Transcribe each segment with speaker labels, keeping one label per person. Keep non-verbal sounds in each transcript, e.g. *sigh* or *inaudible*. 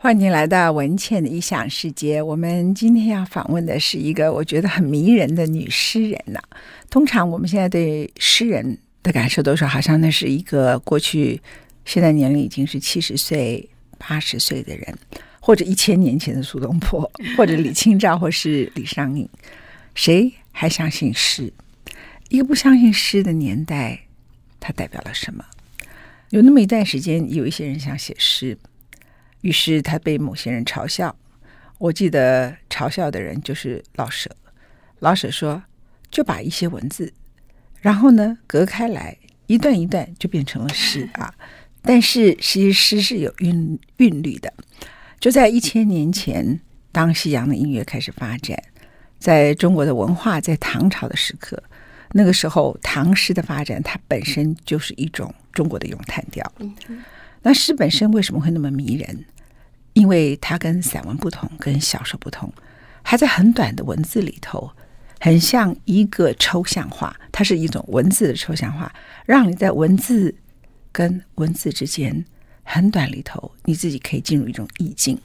Speaker 1: 欢迎来到文倩的异想世界。我们今天要访问的是一个我觉得很迷人的女诗人呐、啊。通常我们现在对诗人的感受都是，好像那是一个过去、现在年龄已经是七十岁、八十岁的人，或者一千年前的苏东坡，*laughs* 或者李清照，或是李商隐。谁还相信诗？一个不相信诗的年代，它代表了什么？有那么一段时间，有一些人想写诗。于是他被某些人嘲笑。我记得嘲笑的人就是老舍。老舍说：“就把一些文字，然后呢隔开来，一段一段就变成了诗啊。”但是其实诗是有韵韵律的。就在一千年前，当西洋的音乐开始发展，在中国的文化在唐朝的时刻，那个时候唐诗的发展，它本身就是一种中国的咏叹调。那诗本身为什么会那么迷人？因为它跟散文不同，跟小说不同，还在很短的文字里头，很像一个抽象化。它是一种文字的抽象化，让你在文字跟文字之间很短里头，你自己可以进入一种意境。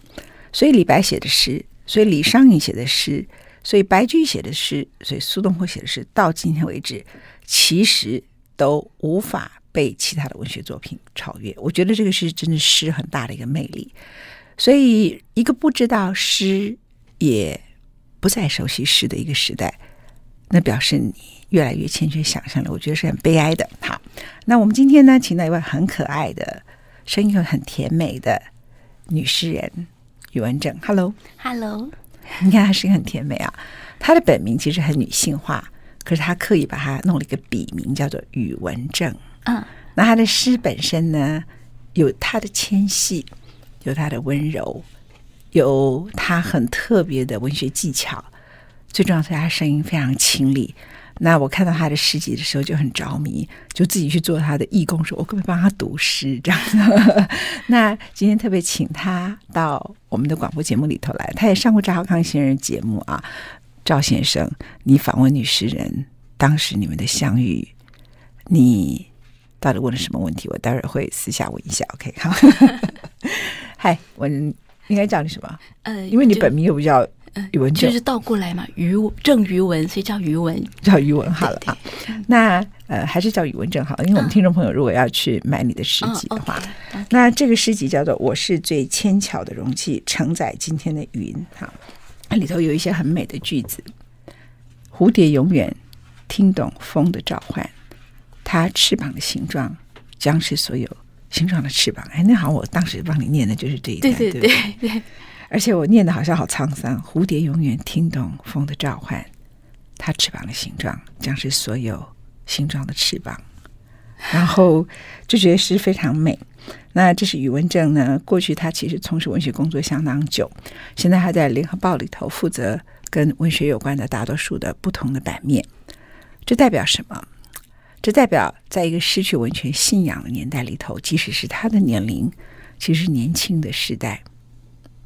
Speaker 1: 所以李白写的诗，所以李商隐写的诗，所以白居易写的诗，所以苏东坡写的诗，到今天为止，其实都无法。被其他的文学作品超越，我觉得这个是真的诗很大的一个魅力。所以，一个不知道诗也不再熟悉诗的一个时代，那表示你越来越欠缺想象力，我觉得是很悲哀的。好，那我们今天呢，请到一位很可爱的声音又很甜美的女诗人宇文正。Hello，Hello，你看她声音很甜美啊。她的本名其实很女性化，可是她刻意把它弄了一个笔名，叫做宇文正。嗯，那他的诗本身呢，有他的纤细，有他的温柔，有他很特别的文学技巧。最重要是他声音非常清丽。那我看到他的诗集的时候就很着迷，就自己去做他的义工，说我可不可以帮他读诗这样子。*laughs* 那今天特别请他到我们的广播节目里头来，他也上过赵浩康先生节目啊。赵先生，你访问女诗人，当时你们的相遇，你。到底问了什么问题？我待会儿会私下问一下。OK，好。*laughs* 嗨，我应该叫你什么？呃，因为你本名又不叫宇文正，
Speaker 2: 就是倒过来嘛，余正余文，所以叫余文，
Speaker 1: 叫余文好了啊。那呃，还是叫宇文正好，因为我们听众朋友如果要去买你的诗集的话.那这个诗集叫做《我是最纤巧的容器，承载今天的云》哈。那里头有一些很美的句子：蝴蝶永远听懂风的召唤。它翅膀的形状将是所有形状的翅膀。哎，那好像我当时帮你念的就是这一段，
Speaker 2: 对对对对，对。
Speaker 1: 而且我念的好像好沧桑。蝴蝶永远听懂风的召唤，它翅膀的形状将是所有形状的翅膀。然后就觉得诗非常美。那这是宇文正呢？过去他其实从事文学工作相当久，现在还在联合报里头负责跟文学有关的大多数的不同的版面。这代表什么？这代表，在一个失去文学信仰的年代里头，即使是他的年龄，其实年轻的时代，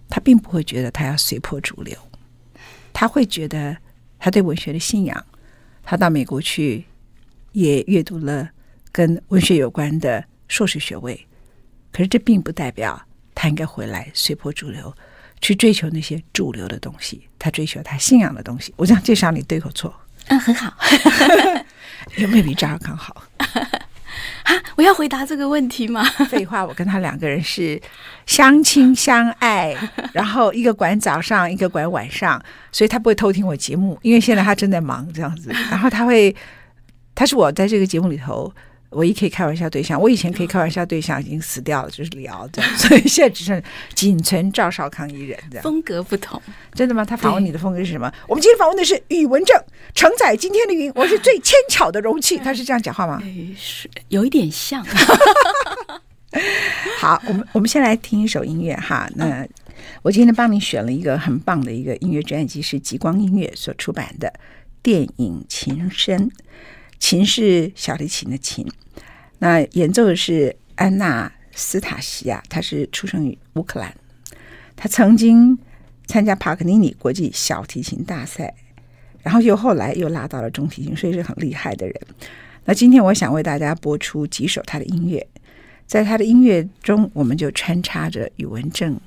Speaker 1: 他并不会觉得他要随波逐流，他会觉得他对文学的信仰。他到美国去，也阅读了跟文学有关的硕士学位，可是这并不代表他应该回来随波逐流，去追求那些主流的东西。他追求他信仰的东西。我这样介绍你对口错？
Speaker 2: 嗯，很好。*laughs*
Speaker 1: 有没有比扎尔康好？*laughs*
Speaker 2: 啊，我要回答这个问题吗？*laughs*
Speaker 1: 废话，我跟他两个人是相亲相爱，然后一个管早上，一个管晚上，所以他不会偷听我节目，因为现在他正在忙这样子。然后他会，他是我在这个节目里头。唯一可以开玩笑对象，我以前可以开玩笑对象已经死掉了，就是李敖这样，*laughs* 所以现在只剩仅存赵少康一人这样。
Speaker 2: 风格不同，
Speaker 1: 真的吗？他访问你的风格是什么？我们今天访问的是宇文正，承载今天的云。我是最纤巧的容器，他是这样讲话吗？
Speaker 2: 是有一点像。*laughs*
Speaker 1: 好，我们我们先来听一首音乐哈。那我今天帮你选了一个很棒的一个音乐专辑，是极光音乐所出版的电影琴声。琴是小提琴的琴，那演奏的是安娜斯塔西亚，她是出生于乌克兰，她曾经参加帕克尼尼国际小提琴大赛，然后又后来又拉到了中提琴，所以是很厉害的人。那今天我想为大家播出几首他的音乐，在他的音乐中，我们就穿插着宇文正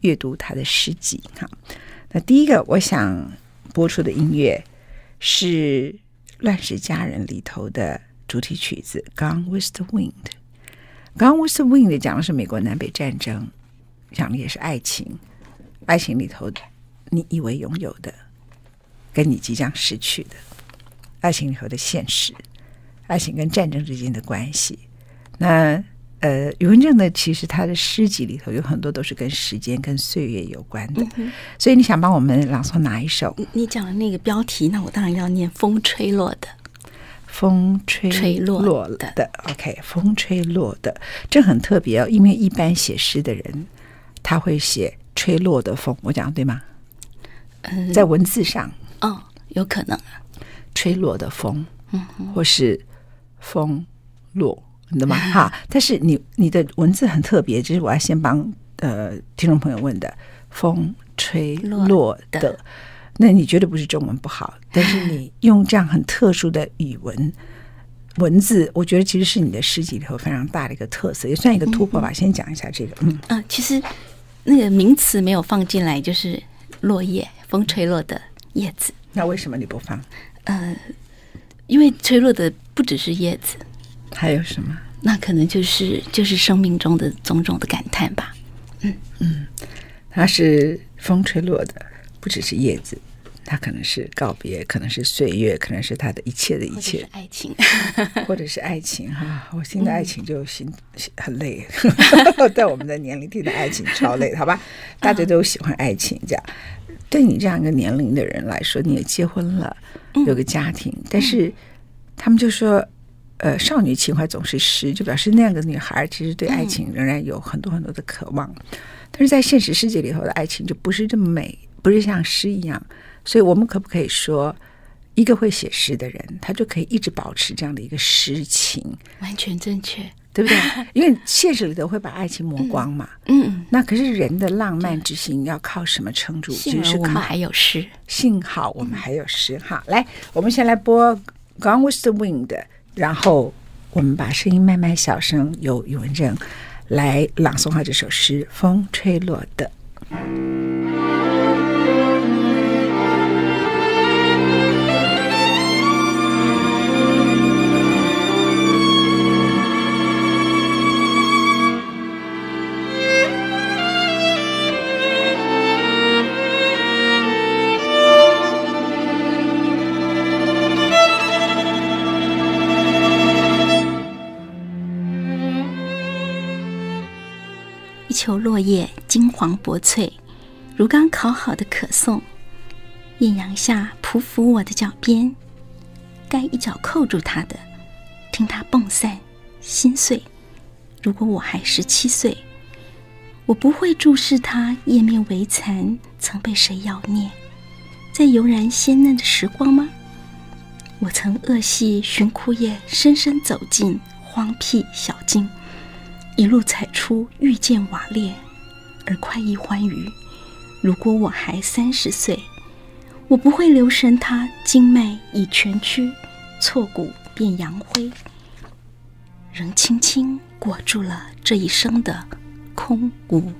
Speaker 1: 阅读他的诗集。哈，那第一个我想播出的音乐是《乱世佳人》里头的主题曲子《Gone with the Wind》。《Gone with the Wind》讲的是美国南北战争，讲的也是爱情。爱情里头，你以为拥有的，跟你即将失去的；爱情里头的现实，爱情跟战争之间的关系。那呃，余文正的，其实他的诗集里头有很多都是跟时间、跟岁月有关的。嗯、所以你想帮我们朗诵哪一首？
Speaker 2: 你讲的那个标题，那我当然要念《风吹落的》。
Speaker 1: 风吹吹落落的，的，OK，风吹落的，这很特别哦，因为一般写诗的人他会写。吹落的风，我讲对吗？
Speaker 2: 嗯，
Speaker 1: 在文字上，
Speaker 2: 哦，有可能啊。
Speaker 1: 吹落的风，嗯，或是风落，你懂吗？*laughs* 哈，但是你你的文字很特别，就是我要先帮呃听众朋友问的，风吹落的，的那你绝对不是中文不好，但是你 *laughs* 用这样很特殊的语文文字，我觉得其实是你的诗集里头非常大的一个特色，也算一个突破吧。嗯、先讲一下这个，嗯，
Speaker 2: 啊、呃，其实。那个名词没有放进来，就是落叶，风吹落的叶子。
Speaker 1: 那为什么你不放？
Speaker 2: 呃，因为吹落的不只是叶子，
Speaker 1: 还有什么？
Speaker 2: 那可能就是就是生命中的种种的感叹吧。嗯
Speaker 1: 嗯，它是风吹落的，不只是叶子。它可能是告别，可能是岁月，可能是他的一切的一切，
Speaker 2: 爱情，
Speaker 1: 或者是爱情 *laughs* 哈。我听的爱情就心很累，*laughs* 在我们的年龄听的爱情超累，好吧？大家都喜欢爱情，这样对你这样一个年龄的人来说，你也结婚了，有个家庭，但是他们就说，呃，少女情怀总是诗，就表示那样的女孩其实对爱情仍然有很多很多的渴望，但是在现实世界里头的爱情就不是这么美，不是像诗一样。所以我们可不可以说，一个会写诗的人，他就可以一直保持这样的一个诗情？
Speaker 2: 完全正确，
Speaker 1: 对不对？因为现实里头会把爱情磨光嘛。
Speaker 2: 嗯 *laughs* 嗯。
Speaker 1: 那可是人的浪漫之心要靠什么撑住？
Speaker 2: 幸好我们还有诗。
Speaker 1: 幸好我们还有诗。好，来，我们先来播《Gone with the Wind》，然后我们把声音慢慢小声，由余文正来朗诵好这首诗《风吹落的》。
Speaker 2: 秋落叶金黄薄脆，如刚烤好的可颂。艳阳下匍匐我的脚边，该一脚扣住它的，听它蹦散心碎。如果我还十七岁，我不会注视它叶面微残，曾被谁咬孽，在悠然鲜嫩的时光吗？我曾恶戏寻枯叶，深深走进荒僻小径。一路踩出遇见瓦裂，而快意欢愉。如果我还三十岁，我不会留神他经脉已全曲，挫骨变扬灰，仍轻轻裹住了这一生的空无。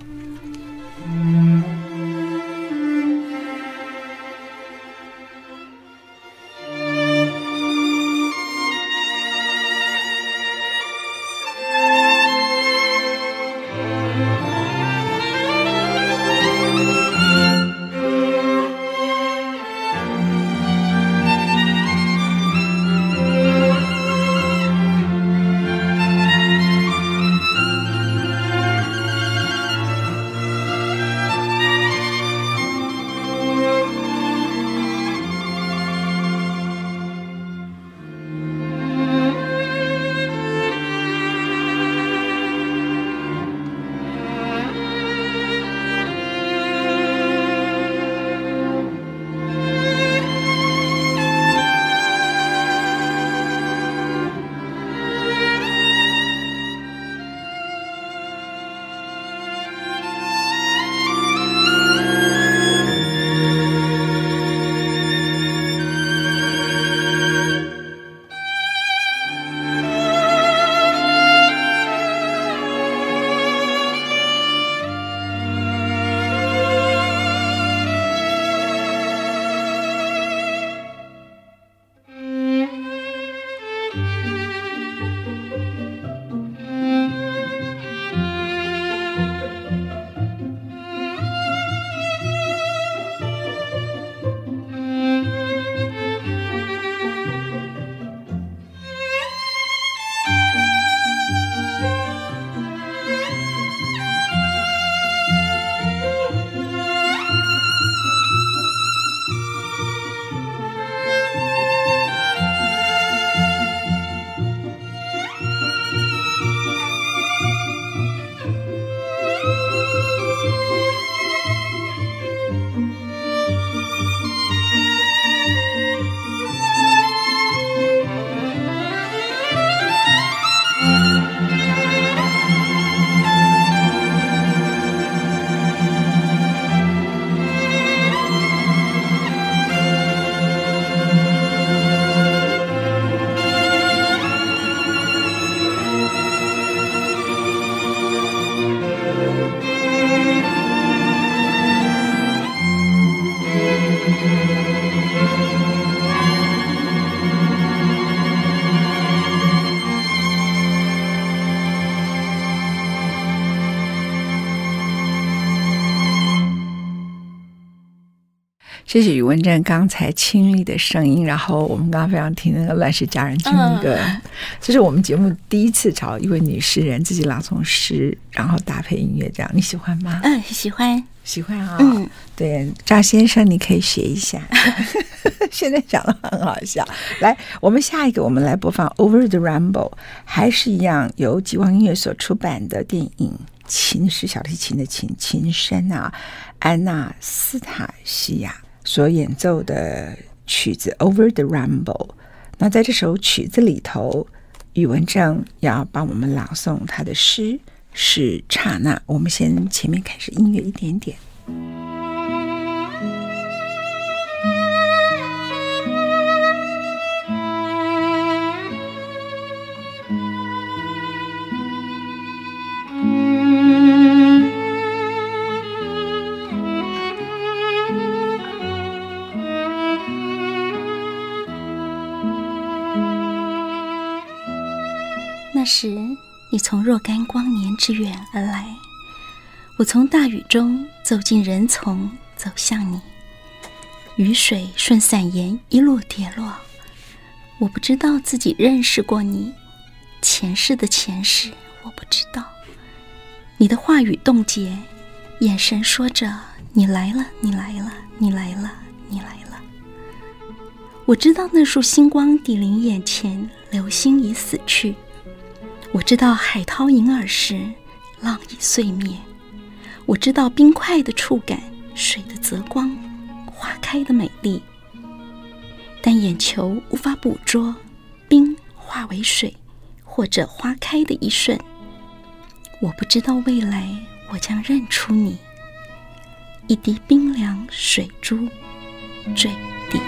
Speaker 1: 谢谢宇文正刚才清丽的声音，然后我们刚刚非常听那个《乱世佳人》，听那个，这是我们节目第一次找一位女诗人自己朗诵诗，然后搭配音乐，这样你喜欢吗？
Speaker 2: 嗯，喜欢，
Speaker 1: 喜欢啊。嗯，对，赵先生，你可以学一下。*laughs* 现在讲的很好笑。来，我们下一个，我们来播放《Over the Rainbow》，还是一样由极光音乐所出版的电影。琴是小提琴的琴，琴声啊，安娜斯塔西亚所演奏的曲子《Over the Rumble》。那在这首曲子里头，宇文正要帮我们朗诵他的诗是刹那。我们先前面开始音乐一点
Speaker 2: 点。时，你从若干光年之远而来，我从大雨中走进人丛，走向你。雨水顺伞沿一路跌落，我不知道自己认识过你，前世的前世我不知道。你的话语冻结，眼神说着：“你来了，你来了，你来了，你来了。”我知道那束星光抵临眼前，流星已死去。我知道海涛盈耳时，浪已碎灭；我知道冰块的触感，水的泽光，花开的美丽。但眼球无法捕捉冰化为水，或者花开的一瞬。我不知道未来我将认出你，一滴冰凉水珠坠地。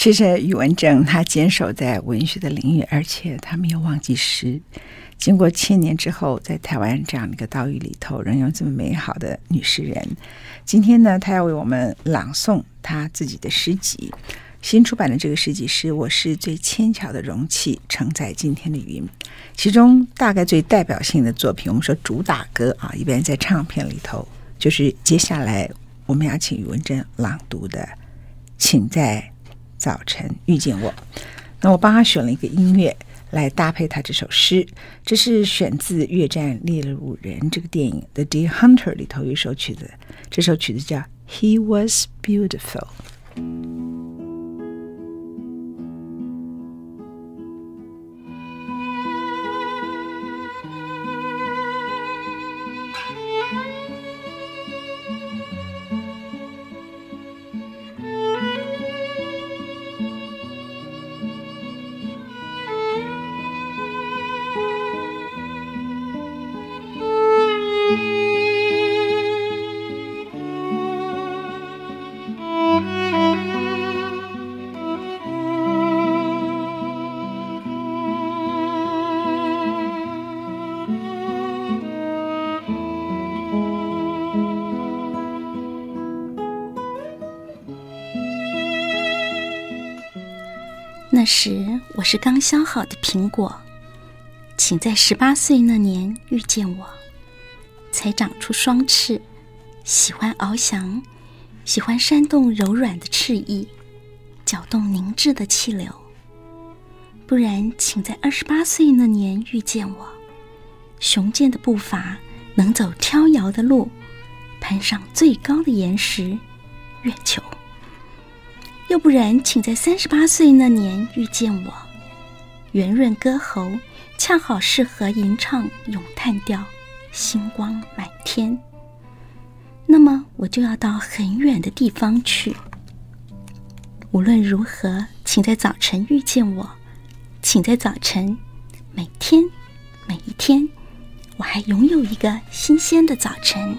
Speaker 1: 谢谢宇文正，他坚守在文学的领域，而且他没有忘记诗。经过千年之后，在台湾这样的一个岛屿里头，仍有这么美好的女诗人。今天呢，他要为我们朗诵他自己的诗集。新出版的这个诗集是《我是最轻巧的容器，承载今天的云》。其中大概最代表性的作品，我们说主打歌啊，一般在唱片里头，就是接下来我们要请宇文正朗读的，请在。早晨遇见我，那我帮他选了一个音乐来搭配他这首诗。这是选自《越战猎鹿人》这个电影《The Deer Hunter》里头有一首曲子，这首曲子叫《He Was Beautiful》。
Speaker 2: 时我是刚削好的苹果，请在十八岁那年遇见我，才长出双翅，喜欢翱翔，喜欢扇动柔软的翅翼，搅动凝滞的气流。不然，请在二十八岁那年遇见我，雄健的步伐能走飘摇的路，攀上最高的岩石——月球。又不然，请在三十八岁那年遇见我，圆润歌喉恰好适合吟唱咏叹调，星光满天。那么我就要到很远的地方去。无论如何，请在早晨遇见我，请在早晨，每天，每一天，我还拥有一个新鲜的早晨。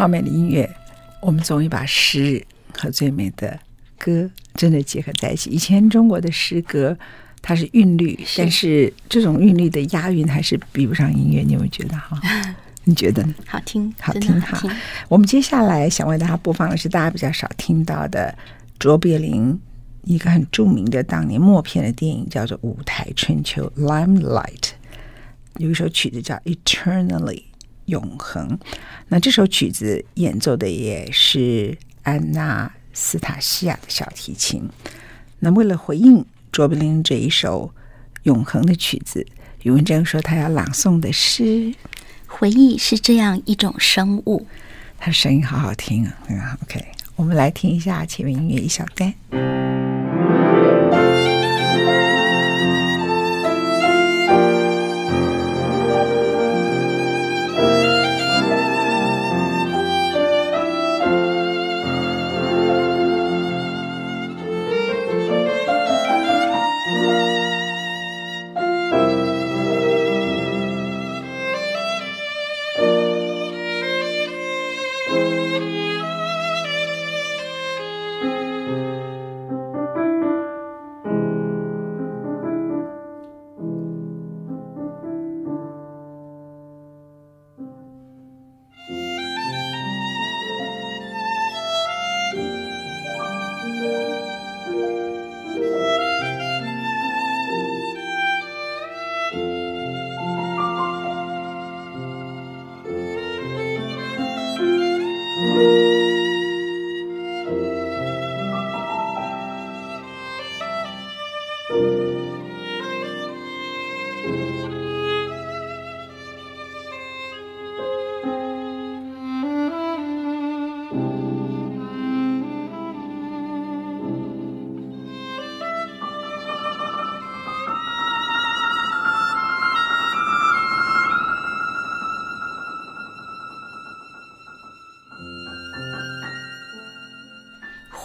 Speaker 1: 好美的音乐，我们终于把诗和最美的歌真的结合在一起。以前中国的诗歌它是韵律，是但是这种韵律的押韵还是比不上音乐。你有没有觉得哈？*laughs* 你觉得呢？
Speaker 2: 好听，
Speaker 1: 好听哈。我们接下来想为大家播放的是大家比较少听到的卓别林一个很著名的当年默片的电影，叫做《舞台春秋》（Limelight），有一首曲子叫《Eternally》。永恒。那这首曲子演奏的也是安娜斯塔西亚的小提琴。那为了回应卓别林这一首永恒的曲子，余文正说他要朗诵的诗：
Speaker 2: 回忆是这样一种生物。
Speaker 1: 他声音好好听啊！嗯，OK，我们来听一下前面音乐一小段。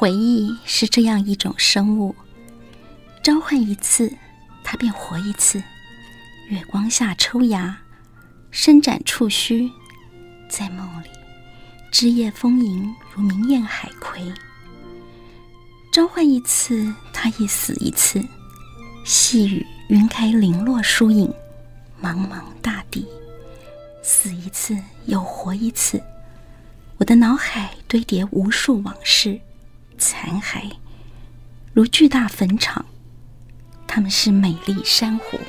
Speaker 2: 回忆是这样一种生物，召唤一次，它便活一次。月光下抽芽，伸展触须，在梦里，枝叶丰盈如明艳海葵。召唤一次，它亦死一次。细雨晕开零落疏影，茫茫大地，死一次又活一次。我的脑海堆叠无数往事，残骸如巨大坟场，它们是美丽珊瑚。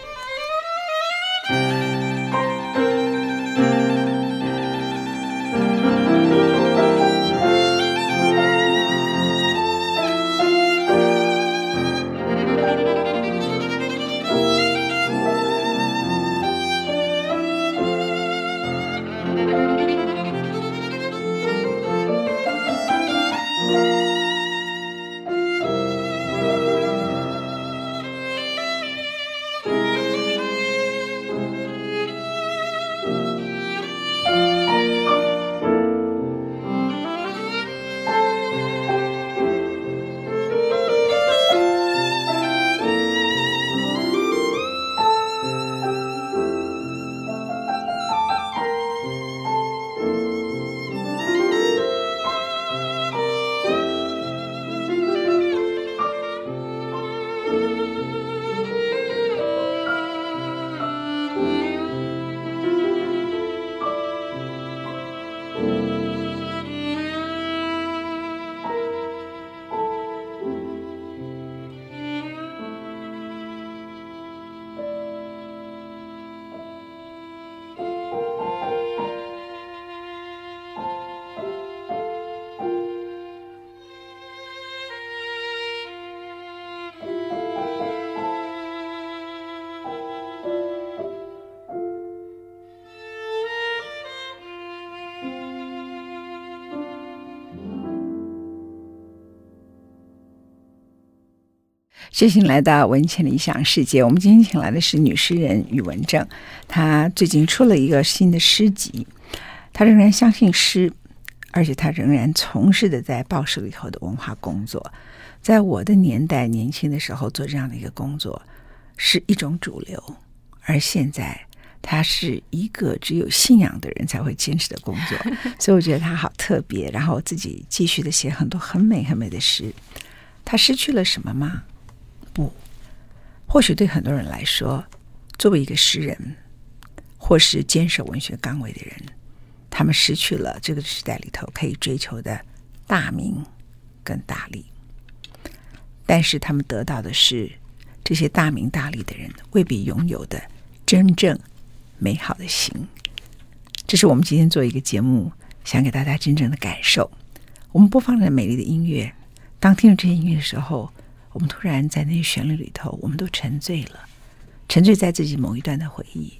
Speaker 1: 谢谢来到文茜理想世界。我们今天请来的是女诗人宇文正，她最近出了一个新的诗集。她仍然相信诗，而且她仍然从事的在报社里头的文化工作。在我的年代，年轻的时候做这样的一个工作是一种主流，而现在她是一个只有信仰的人才会坚持的工作。*laughs* 所以我觉得她好特别。然后自己继续的写很多很美很美的诗。她失去了什么吗？不，或许对很多人来说，作为一个诗人，或是坚守文学岗位的人，他们失去了这个时代里头可以追求的大名跟大利。但是他们得到的是这些大名大利的人未必拥有的真正美好的心。这是我们今天做一个节目，想给大家真正的感受。我们播放了美丽的音乐，当听着这些音乐的时候。我们突然在那些旋律里头，我们都沉醉了，沉醉在自己某一段的回忆，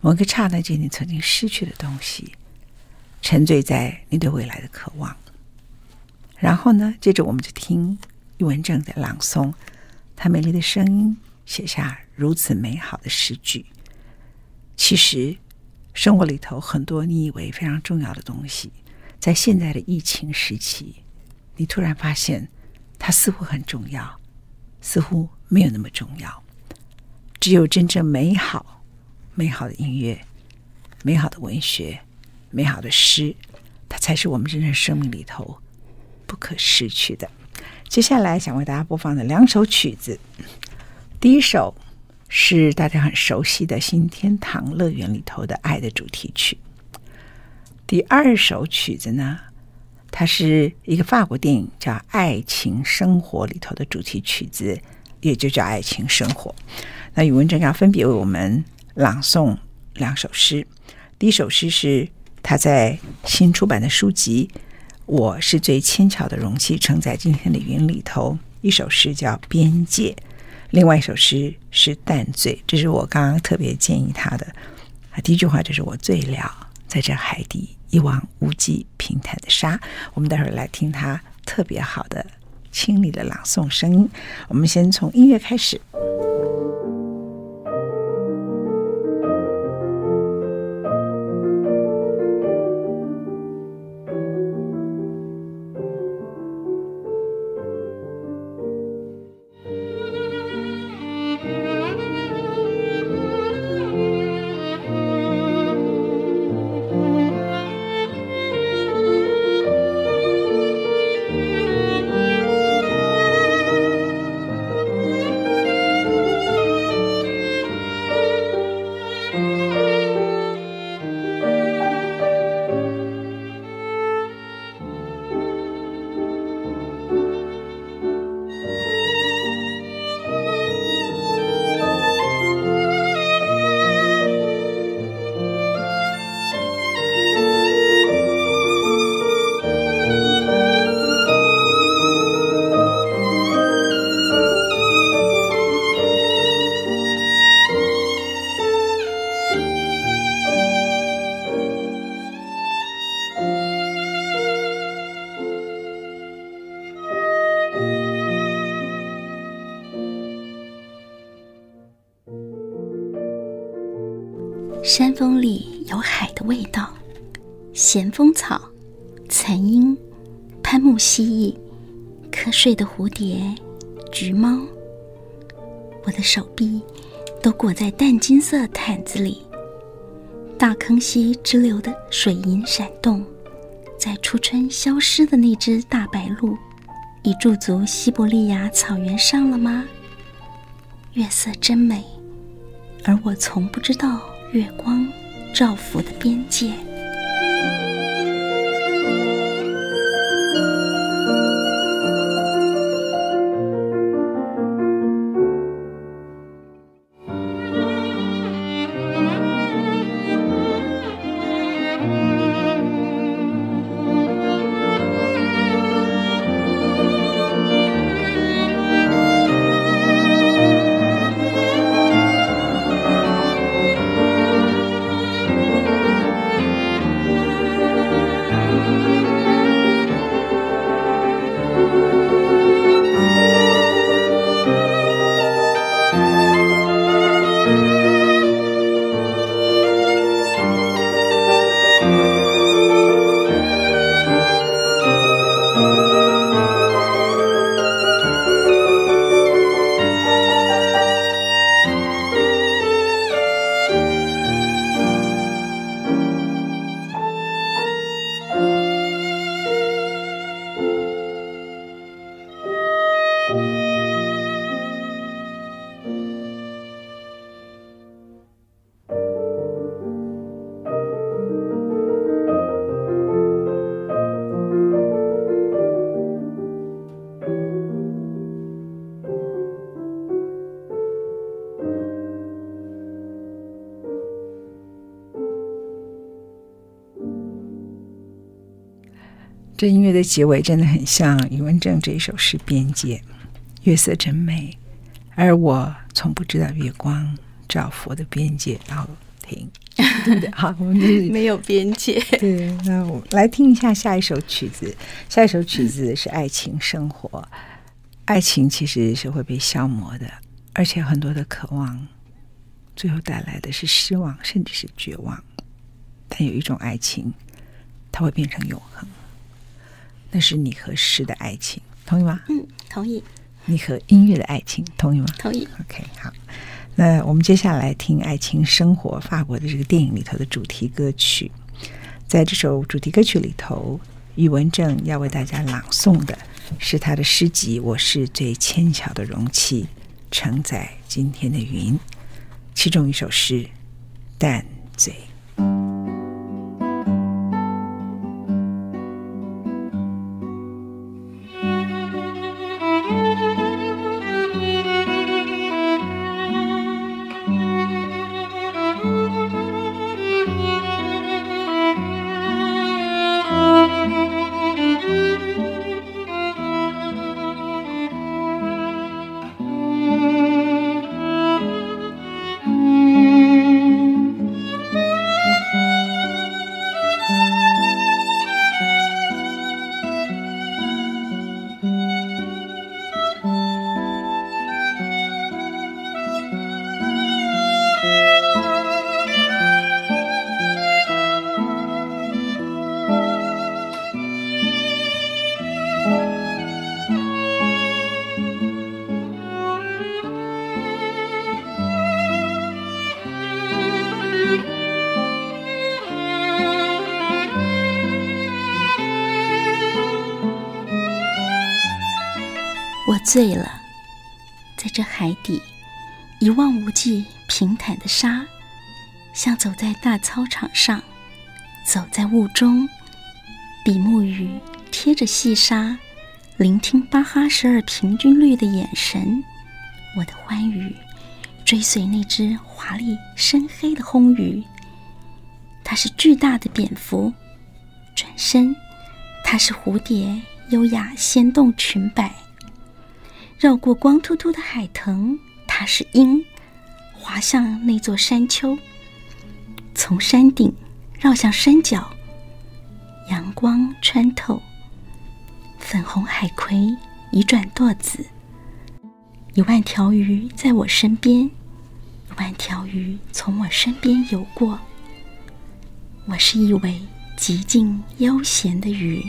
Speaker 1: 某个刹那间你曾经失去的东西，沉醉在你对未来的渴望。然后呢，接着我们就听宇文正在朗诵，他美丽的声音写下如此美好的诗句。其实，生活里头很多你以为非常重要的东西，在现在的疫情时期，你突然发现它似乎很重要。似乎没有那么重要，只有真正美好、美好的音乐、美好的文学、美好的诗，它才是我们真正生命里头不可失去的。接下来想为大家播放的两首曲子，第一首是大家很熟悉的《新天堂乐园》里头的爱的主题曲，第二首曲子呢，它是一个法国电影叫《爱情生活》里头的主题曲子，也就叫《爱情生活》。那宇文正要分别为我们朗诵两首诗。第一首诗是他在新出版的书籍《我是最轻巧的容器，承载今天的云》里头，一首诗叫《边界》，另外一首诗是《淡醉》。这是我刚刚特别建议他的。啊，第一句话就是我醉了，在这海底。一望无际平坦的沙，我们待会儿来听他特别好的清理的朗诵声音。我们先从音乐开始。
Speaker 2: 山风里有海的味道，咸丰草、残鹰、攀木蜥蜴、瞌睡的蝴蝶、橘猫。我的手臂都裹在淡金色毯子里。大坑溪支流的水银闪动，在初春消失的那只大白鹭，已驻足西伯利亚草原上了吗？月色真美，而我从不知道月光照拂的边界。
Speaker 1: 这音乐的结尾真的很像余文正这一首诗《边界》，月色真美，而我从不知道月光照佛的边界。然后停，对 *laughs* 不对？好，我们
Speaker 2: 没有边界。
Speaker 1: 对，那我们来听一下下一首曲子。下一首曲子是《爱情生活》。爱情其实是会被消磨的，而且很多的渴望，最后带来的是失望，甚至是绝望。但有一种爱情，它会变成永恒。那是你和诗的爱情，同意吗？
Speaker 2: 嗯，同意。
Speaker 1: 你和音乐的爱情，同意吗？
Speaker 2: 同意。
Speaker 1: OK，好。那我们接下来听《爱情生活》法国的这个电影里头的主题歌曲。在这首主题歌曲里头，宇文正要为大家朗诵的是他的诗集《我是最纤巧的容器，承载今天的云》，其中一首诗《淡醉》。
Speaker 2: 醉了，在这海底一望无际、平坦的沙，像走在大操场上，走在雾中，比目鱼贴着细沙，聆听巴哈十二平均律的眼神。我的欢愉追随那只华丽深黑的魟鱼，它是巨大的蝙蝠；转身，它是蝴蝶，优雅掀动裙摆。绕过光秃秃的海藤，它是鹰，滑向那座山丘，从山顶绕向山脚，阳光穿透，粉红海葵移转舵子，一万条鱼在我身边，一万条鱼从我身边游过，我是一尾极尽悠闲的鱼。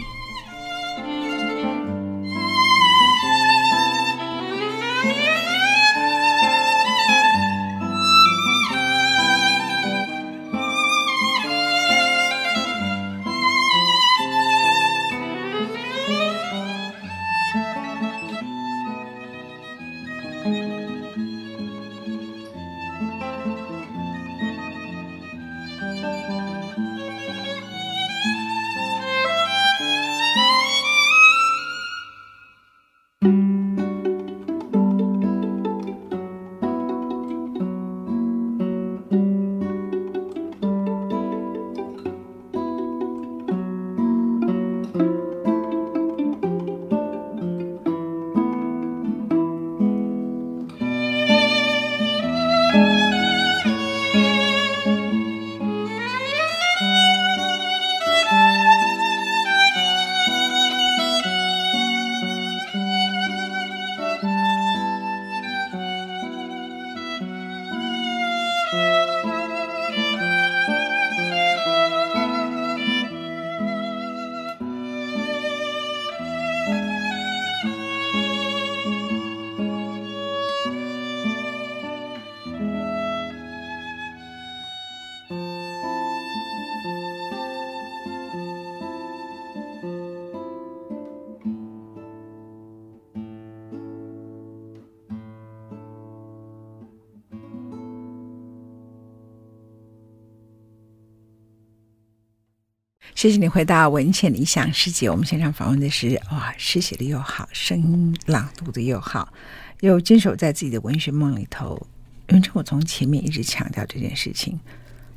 Speaker 1: 谢谢你回到文茜理想世界。我们现场访问的是哇，诗写的又好，声音朗读的又好，又坚守在自己的文学梦里头。因为我从前面一直强调这件事情，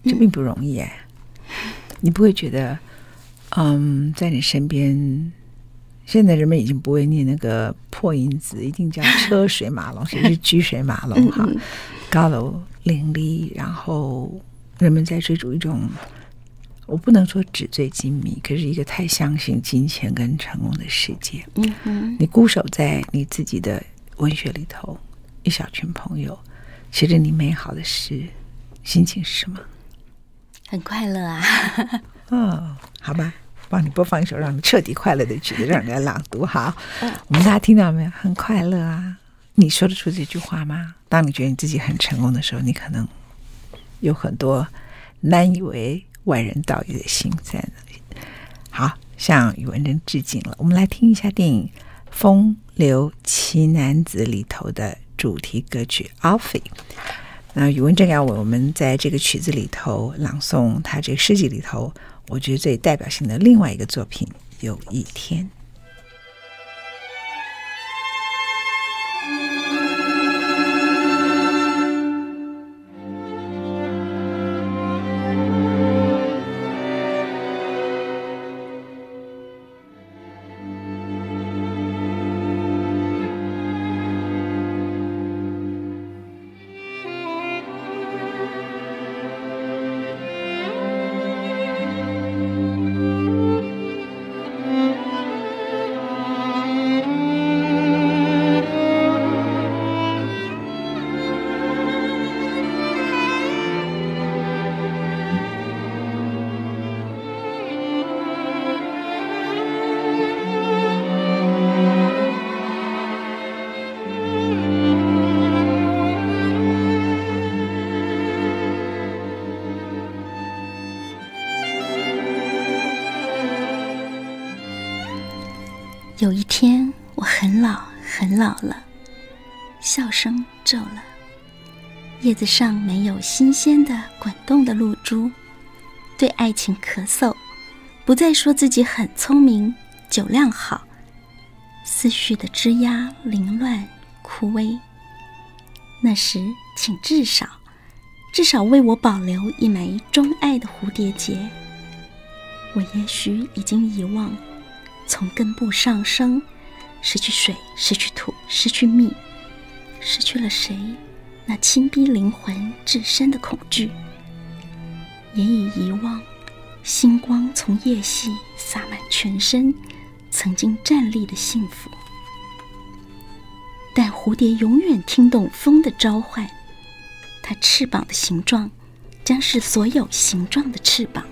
Speaker 1: 这并不容易哎。嗯、你不会觉得，嗯，在你身边，现在人们已经不会念那个破音字，一定叫车水马龙，甚至车水马龙哈，高楼林立，然后人们在追逐一种。我不能说纸醉金迷，可是一个太相信金钱跟成功的世界。嗯哼，你固守在你自己的文学里头，一小群朋友写着你美好的诗，心情是什么？
Speaker 2: 很快乐啊！
Speaker 1: 哦，好吧，帮你播放一首让你彻底快乐的曲子，让人家朗读。好，我们大家听到没有？很快乐啊！你说得出这句话吗？当你觉得你自己很成功的时候，你可能有很多难以为。外人道也的心在那里。好，向宇文珍致敬了。我们来听一下电影《风流奇男子》里头的主题歌曲《Alfie》。那宇文珍要为我们在这个曲子里头朗诵他这个诗集里头，我觉得最代表性的另外一个作品《有一天》。
Speaker 2: 有一天，我很老很老了，笑声皱了，叶子上没有新鲜的滚动的露珠，对爱情咳嗽，不再说自己很聪明，酒量好，思绪的枝桠凌乱枯萎。那时，请至少，至少为我保留一枚钟爱的蝴蝶结。我也许已经遗忘。从根部上升，失去水，失去土，失去蜜，失去了谁？那亲逼灵魂至深的恐惧，也已遗忘。星光从夜隙洒满全身，曾经站立的幸福。但蝴蝶永远听懂风的召唤，它翅膀的形状将是所有形状的翅膀。